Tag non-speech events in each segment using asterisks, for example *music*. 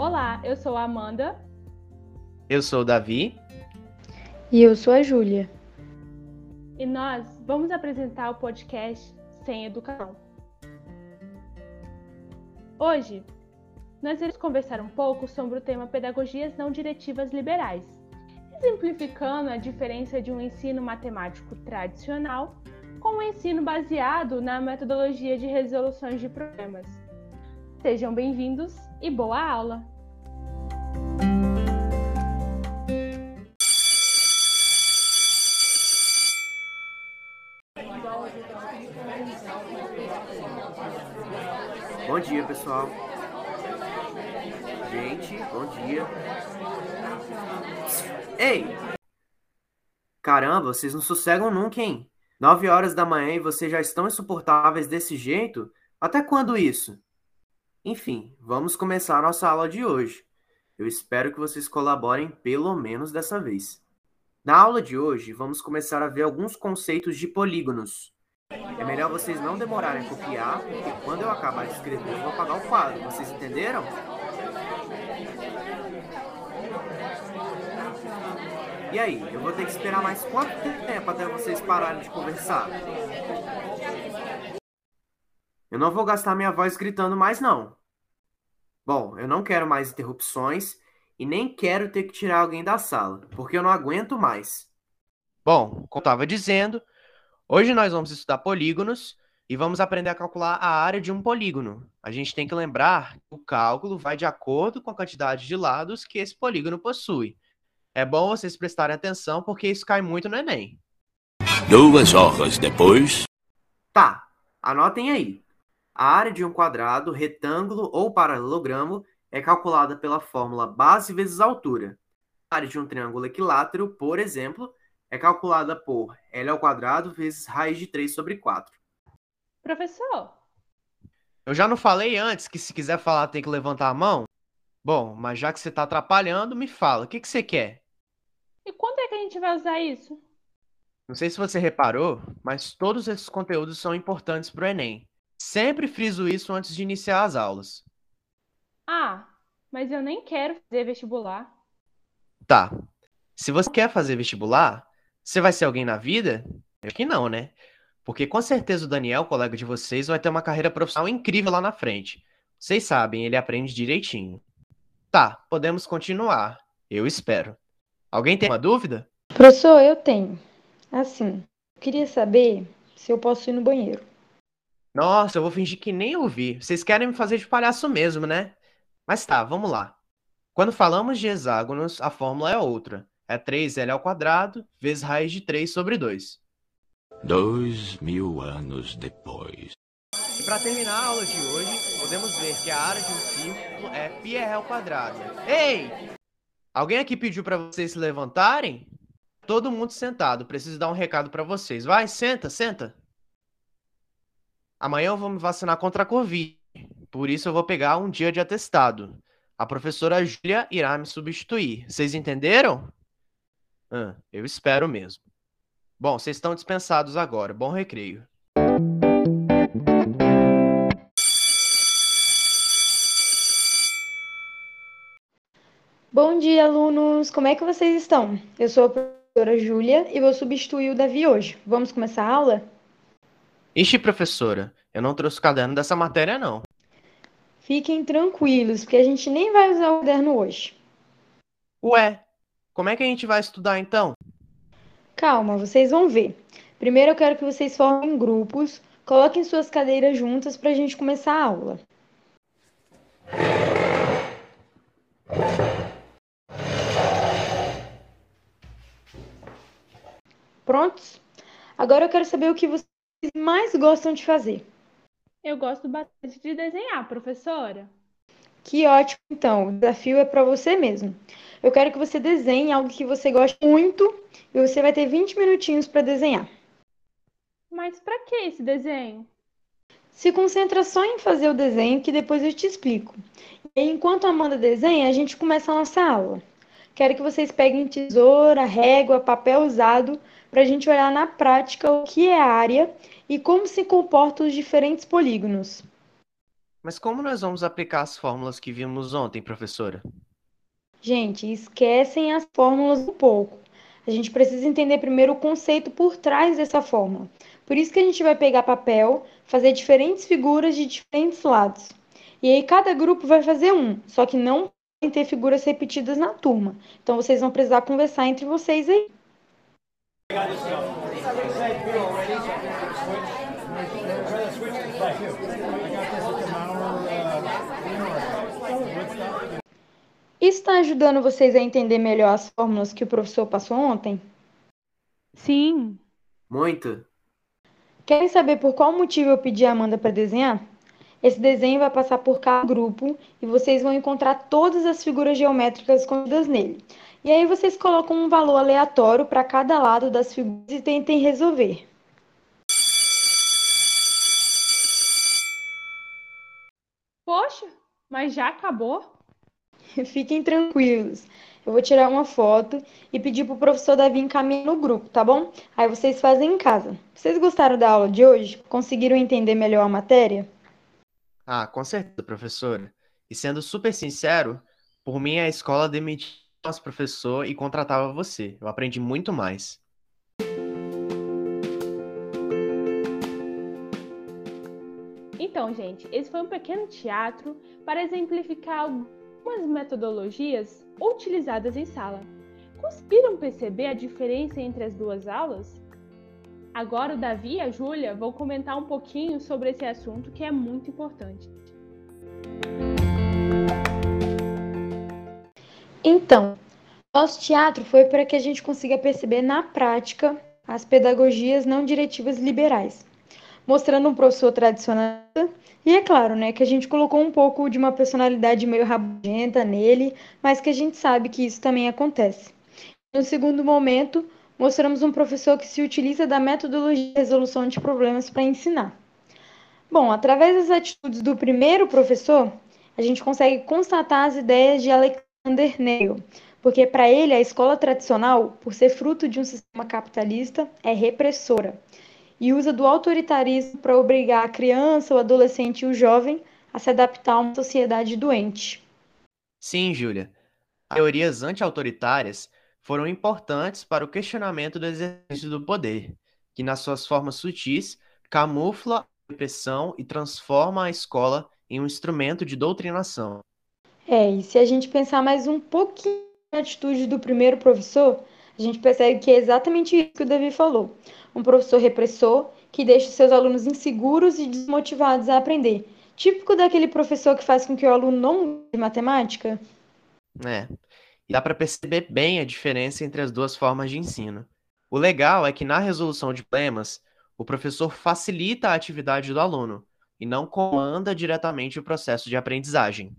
Olá, eu sou a Amanda. Eu sou o Davi. E eu sou a Júlia. E nós vamos apresentar o podcast Sem Educação. Hoje, nós iremos conversar um pouco sobre o tema Pedagogias Não Diretivas Liberais, exemplificando a diferença de um ensino matemático tradicional com um ensino baseado na metodologia de resoluções de problemas. Sejam bem-vindos e boa aula! Bom dia, pessoal. Gente, bom dia. Ei! Caramba, vocês não sossegam nunca, hein? Nove horas da manhã e vocês já estão insuportáveis desse jeito? Até quando isso? Enfim, vamos começar a nossa aula de hoje. Eu espero que vocês colaborem pelo menos dessa vez. Na aula de hoje, vamos começar a ver alguns conceitos de polígonos. É melhor vocês não demorarem a copiar, porque quando eu acabar de escrever, eu vou apagar o quadro. Vocês entenderam? E aí, eu vou ter que esperar mais quanto tempo até vocês pararem de conversar? Eu não vou gastar minha voz gritando mais, não. Bom, eu não quero mais interrupções e nem quero ter que tirar alguém da sala, porque eu não aguento mais. Bom, como estava dizendo, hoje nós vamos estudar polígonos e vamos aprender a calcular a área de um polígono. A gente tem que lembrar que o cálculo vai de acordo com a quantidade de lados que esse polígono possui. É bom vocês prestarem atenção porque isso cai muito no Enem. Duas horas depois. Tá, anotem aí. A área de um quadrado, retângulo ou paralelogramo é calculada pela fórmula base vezes altura. A área de um triângulo equilátero, por exemplo, é calculada por L ao quadrado vezes raiz de 3 sobre 4. Professor, Eu já não falei antes que se quiser falar tem que levantar a mão? Bom, mas já que você está atrapalhando, me fala, o que, que você quer? e quando é que a gente vai usar isso? Não sei se você reparou, mas todos esses conteúdos são importantes para o Enem. Sempre friso isso antes de iniciar as aulas. Ah, mas eu nem quero fazer vestibular. Tá. Se você quer fazer vestibular, você vai ser alguém na vida? Eu que não, né? Porque com certeza o Daniel, colega de vocês, vai ter uma carreira profissional incrível lá na frente. Vocês sabem, ele aprende direitinho. Tá, podemos continuar. Eu espero. Alguém tem uma dúvida? Professor, eu tenho. Assim, eu queria saber se eu posso ir no banheiro. Nossa, eu vou fingir que nem ouvi. Vocês querem me fazer de palhaço mesmo, né? Mas tá, vamos lá. Quando falamos de hexágonos, a fórmula é outra. É 3L ao quadrado vezes raiz de 3 sobre 2. Dois mil anos depois. E para terminar a aula de hoje, podemos ver que a área de um círculo é πr ao quadrado. Ei! Alguém aqui pediu para vocês se levantarem? Todo mundo sentado. Preciso dar um recado para vocês. Vai, senta, senta. Amanhã eu vou me vacinar contra a Covid. Por isso eu vou pegar um dia de atestado. A professora Júlia irá me substituir. Vocês entenderam? Ah, eu espero mesmo. Bom, vocês estão dispensados agora. Bom recreio. Bom dia, alunos! Como é que vocês estão? Eu sou a professora Júlia e vou substituir o Davi hoje. Vamos começar a aula? Ixi, professora, eu não trouxe o caderno dessa matéria, não. Fiquem tranquilos, porque a gente nem vai usar o caderno hoje. Ué, como é que a gente vai estudar então? Calma, vocês vão ver. Primeiro eu quero que vocês formem grupos, coloquem suas cadeiras juntas para a gente começar a aula. Prontos? Agora eu quero saber o que vocês mais gostam de fazer. Eu gosto bastante de desenhar, professora. Que ótimo, então. O desafio é para você mesmo. Eu quero que você desenhe algo que você goste muito e você vai ter 20 minutinhos para desenhar. Mas para que esse desenho? Se concentra só em fazer o desenho que depois eu te explico. E enquanto a Amanda desenha, a gente começa a nossa aula. Quero que vocês peguem tesoura, régua, papel usado para a gente olhar na prática o que é área e como se comportam os diferentes polígonos. Mas como nós vamos aplicar as fórmulas que vimos ontem, professora? Gente, esquecem as fórmulas um pouco. A gente precisa entender primeiro o conceito por trás dessa fórmula. Por isso que a gente vai pegar papel, fazer diferentes figuras de diferentes lados. E aí cada grupo vai fazer um, só que não podem ter figuras repetidas na turma. Então vocês vão precisar conversar entre vocês aí. Está ajudando vocês a entender melhor as fórmulas que o professor passou ontem? Sim. Muito. Querem saber por qual motivo eu pedi a Amanda para desenhar? Esse desenho vai passar por cada grupo e vocês vão encontrar todas as figuras geométricas escondidas nele. E aí vocês colocam um valor aleatório para cada lado das figuras e tentem resolver. Poxa, mas já acabou? *laughs* Fiquem tranquilos. Eu vou tirar uma foto e pedir para o professor Davi encaminhar no grupo, tá bom? Aí vocês fazem em casa. Vocês gostaram da aula de hoje? Conseguiram entender melhor a matéria? Ah, com certeza, professora. E sendo super sincero, por mim a escola demitiu nosso professor e contratava você. Eu aprendi muito mais. Então, gente, esse foi um pequeno teatro para exemplificar algumas metodologias utilizadas em sala. Conseguiram perceber a diferença entre as duas aulas? Agora o Davi e a Júlia vão comentar um pouquinho sobre esse assunto que é muito importante. Então, nosso teatro foi para que a gente consiga perceber na prática as pedagogias não diretivas liberais, mostrando um professor tradicionalista e é claro, né, que a gente colocou um pouco de uma personalidade meio rabugenta nele, mas que a gente sabe que isso também acontece. No segundo momento, mostramos um professor que se utiliza da metodologia de resolução de problemas para ensinar. Bom, através das atitudes do primeiro professor, a gente consegue constatar as ideias de Alexander Neil, porque para ele a escola tradicional, por ser fruto de um sistema capitalista, é repressora e usa do autoritarismo para obrigar a criança, o adolescente e o jovem a se adaptar a uma sociedade doente. Sim, Júlia. Teorias anti-autoritárias foram importantes para o questionamento do exercício do poder, que nas suas formas sutis camufla a repressão e transforma a escola em um instrumento de doutrinação. É, e se a gente pensar mais um pouquinho na atitude do primeiro professor, a gente percebe que é exatamente isso que o Davi falou um professor repressor que deixa seus alunos inseguros e desmotivados a aprender. Típico daquele professor que faz com que o aluno não de matemática. É. E dá para perceber bem a diferença entre as duas formas de ensino. O legal é que na resolução de problemas, o professor facilita a atividade do aluno e não comanda diretamente o processo de aprendizagem.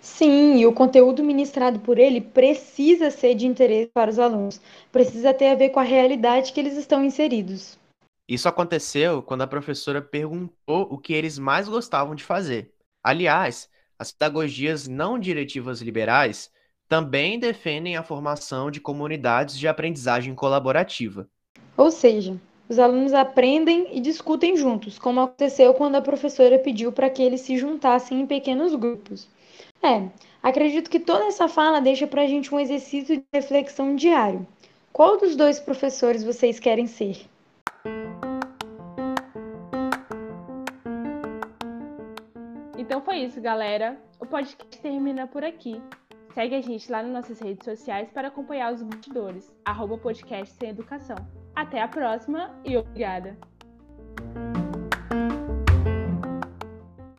Sim, e o conteúdo ministrado por ele precisa ser de interesse para os alunos, precisa ter a ver com a realidade que eles estão inseridos. Isso aconteceu quando a professora perguntou o que eles mais gostavam de fazer. Aliás, as pedagogias não diretivas liberais também defendem a formação de comunidades de aprendizagem colaborativa. Ou seja, os alunos aprendem e discutem juntos, como aconteceu quando a professora pediu para que eles se juntassem em pequenos grupos. É, acredito que toda essa fala deixa para a gente um exercício de reflexão diário. Qual dos dois professores vocês querem ser? Então foi isso, galera. O podcast termina por aqui. Segue a gente lá nas nossas redes sociais para acompanhar os bastidores. Arroba podcast sem educação. Até a próxima e obrigada!